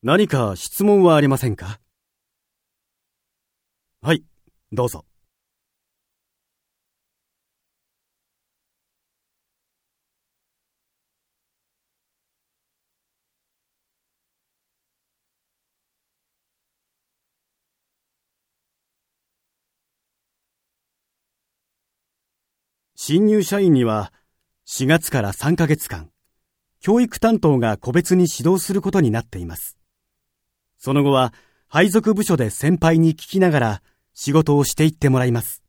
何か質問はありませんか？はい、どうぞ。新入社員には4月から3ヶ月間、教育担当が個別に指導することになっています。その後は配属部署で先輩に聞きながら仕事をしていってもらいます。